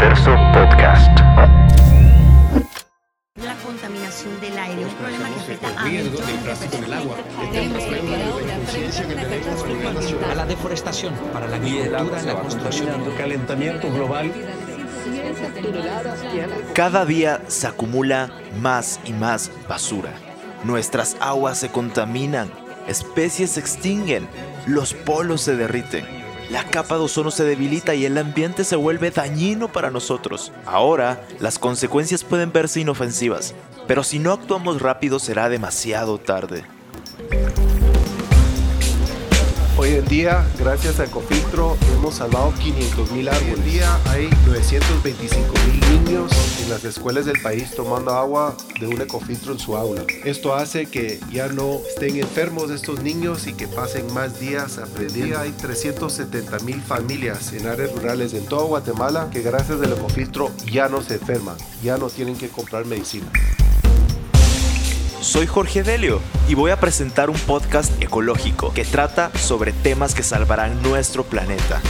Terzo Podcast. La contaminación del aire, un problema que afecta a millones de personas. a la deforestación, para la agricultura, la construcción. calentamiento global. Cada día se acumula más y más basura. Nuestras aguas se contaminan, especies se extinguen, los polos se derriten, la capa de ozono se debilita y el ambiente se vuelve dañino para nosotros. Ahora, las consecuencias pueden verse inofensivas, pero si no actuamos rápido será demasiado tarde. Hoy en día, gracias a Ecofiltro, hemos salvado 500 mil árboles. Hoy en día hay 925 mil niños en las escuelas del país tomando agua de un Ecofiltro en su aula. Esto hace que ya no estén enfermos estos niños y que pasen más días aprendiendo. Hay 370 mil familias en áreas rurales en todo Guatemala que gracias al Ecofiltro ya no se enferman, ya no tienen que comprar medicina. Soy Jorge Delio y voy a presentar un podcast ecológico que trata sobre temas que salvarán nuestro planeta.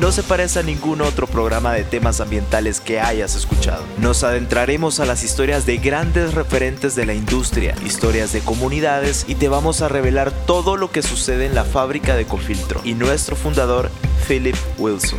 No se parece a ningún otro programa de temas ambientales que hayas escuchado. Nos adentraremos a las historias de grandes referentes de la industria, historias de comunidades y te vamos a revelar todo lo que sucede en la fábrica de Ecofiltro y nuestro fundador, Philip Wilson.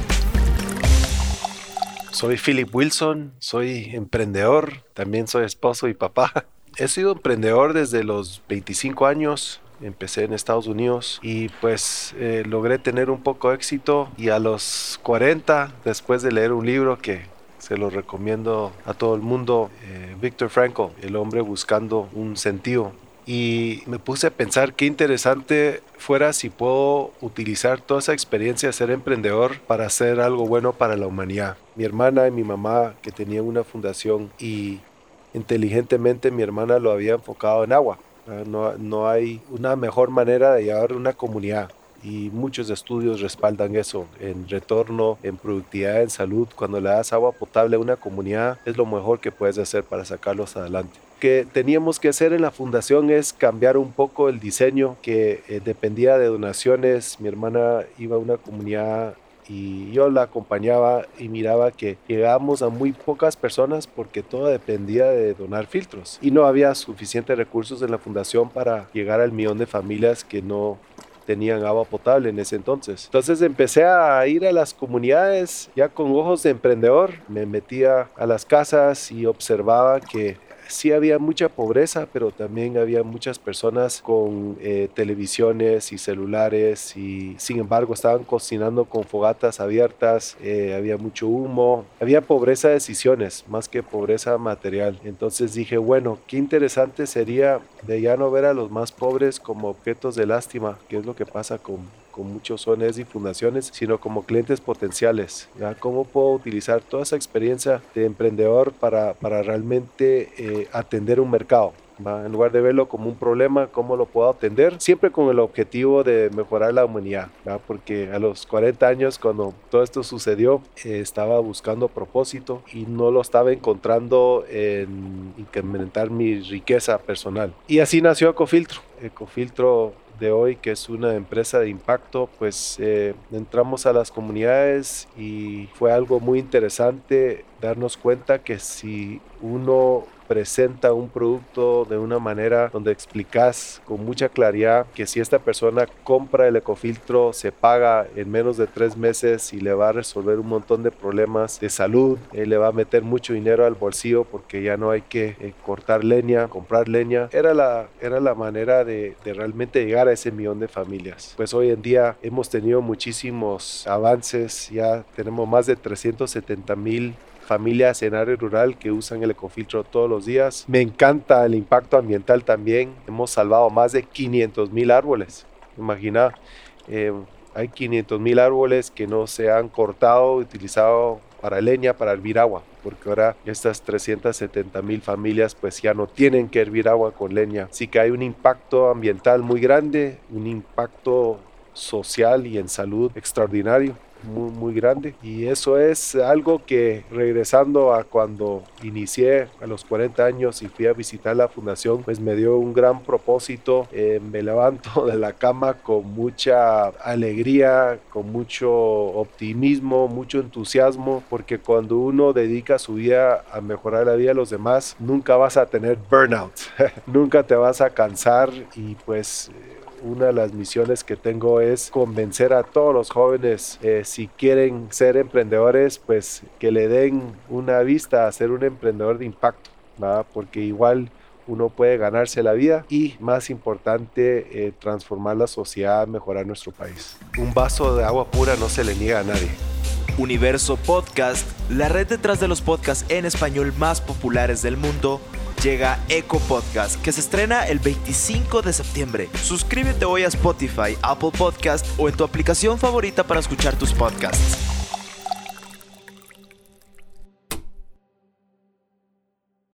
Soy Philip Wilson, soy emprendedor, también soy esposo y papá. He sido emprendedor desde los 25 años. Empecé en Estados Unidos y pues eh, logré tener un poco de éxito y a los 40, después de leer un libro que se lo recomiendo a todo el mundo, eh, Viktor Frankl, el hombre buscando un sentido. Y me puse a pensar qué interesante fuera si puedo utilizar toda esa experiencia de ser emprendedor para hacer algo bueno para la humanidad. Mi hermana y mi mamá que tenían una fundación y inteligentemente mi hermana lo había enfocado en agua. No, no hay una mejor manera de llevar una comunidad y muchos estudios respaldan eso. En retorno, en productividad, en salud, cuando le das agua potable a una comunidad es lo mejor que puedes hacer para sacarlos adelante que teníamos que hacer en la fundación es cambiar un poco el diseño que eh, dependía de donaciones. Mi hermana iba a una comunidad y yo la acompañaba y miraba que llegábamos a muy pocas personas porque todo dependía de donar filtros y no había suficientes recursos en la fundación para llegar al millón de familias que no tenían agua potable en ese entonces. Entonces empecé a ir a las comunidades ya con ojos de emprendedor, me metía a las casas y observaba que sí había mucha pobreza, pero también había muchas personas con eh, televisiones y celulares y sin embargo estaban cocinando con fogatas abiertas, eh, había mucho humo, había pobreza de decisiones más que pobreza material. Entonces dije, bueno, qué interesante sería de ya no ver a los más pobres como objetos de lástima, que es lo que pasa con con muchos ONGs y fundaciones, sino como clientes potenciales. ¿ya? ¿Cómo puedo utilizar toda esa experiencia de emprendedor para, para realmente eh, atender un mercado? En lugar de verlo como un problema, ¿cómo lo puedo atender? Siempre con el objetivo de mejorar la humanidad, porque a los 40 años, cuando todo esto sucedió, eh, estaba buscando propósito y no lo estaba encontrando en incrementar mi riqueza personal. Y así nació Ecofiltro. Ecofiltro de hoy, que es una empresa de impacto, pues eh, entramos a las comunidades y fue algo muy interesante darnos cuenta que si uno presenta un producto de una manera donde explicas con mucha claridad que si esta persona compra el ecofiltro se paga en menos de tres meses y le va a resolver un montón de problemas de salud, eh, le va a meter mucho dinero al bolsillo porque ya no hay que eh, cortar leña, comprar leña. Era la, era la manera de, de realmente llegar a ese millón de familias. Pues hoy en día hemos tenido muchísimos avances, ya tenemos más de 370 mil familias en área rural que usan el ecofiltro todos los días. Me encanta el impacto ambiental también. Hemos salvado más de 500 mil árboles. Imagina, eh, hay 500 mil árboles que no se han cortado, utilizado para leña, para hervir agua, porque ahora estas 370 mil familias pues ya no tienen que hervir agua con leña. Así que hay un impacto ambiental muy grande, un impacto social y en salud extraordinario muy, grande. Y eso es algo que regresando a cuando inicié a los 40 años y fui a visitar la fundación, pues me dio un gran propósito. Eh, me levanto de la cama con mucha alegría, con mucho optimismo, mucho entusiasmo, porque cuando uno dedica su vida a mejorar la vida de los demás, nunca vas a tener burnout, nunca te vas a cansar y pues una de las misiones que tengo es convencer a todos los jóvenes, eh, si quieren ser emprendedores, pues que le den una vista a ser un emprendedor de impacto, porque igual uno puede ganarse la vida y, más importante, eh, transformar la sociedad, mejorar nuestro país. Un vaso de agua pura no se le niega a nadie. Universo Podcast, la red detrás de los podcasts en español más populares del mundo, llega Eco Podcast, que se estrena el 25 de septiembre. Suscríbete hoy a Spotify, Apple Podcast o en tu aplicación favorita para escuchar tus podcasts.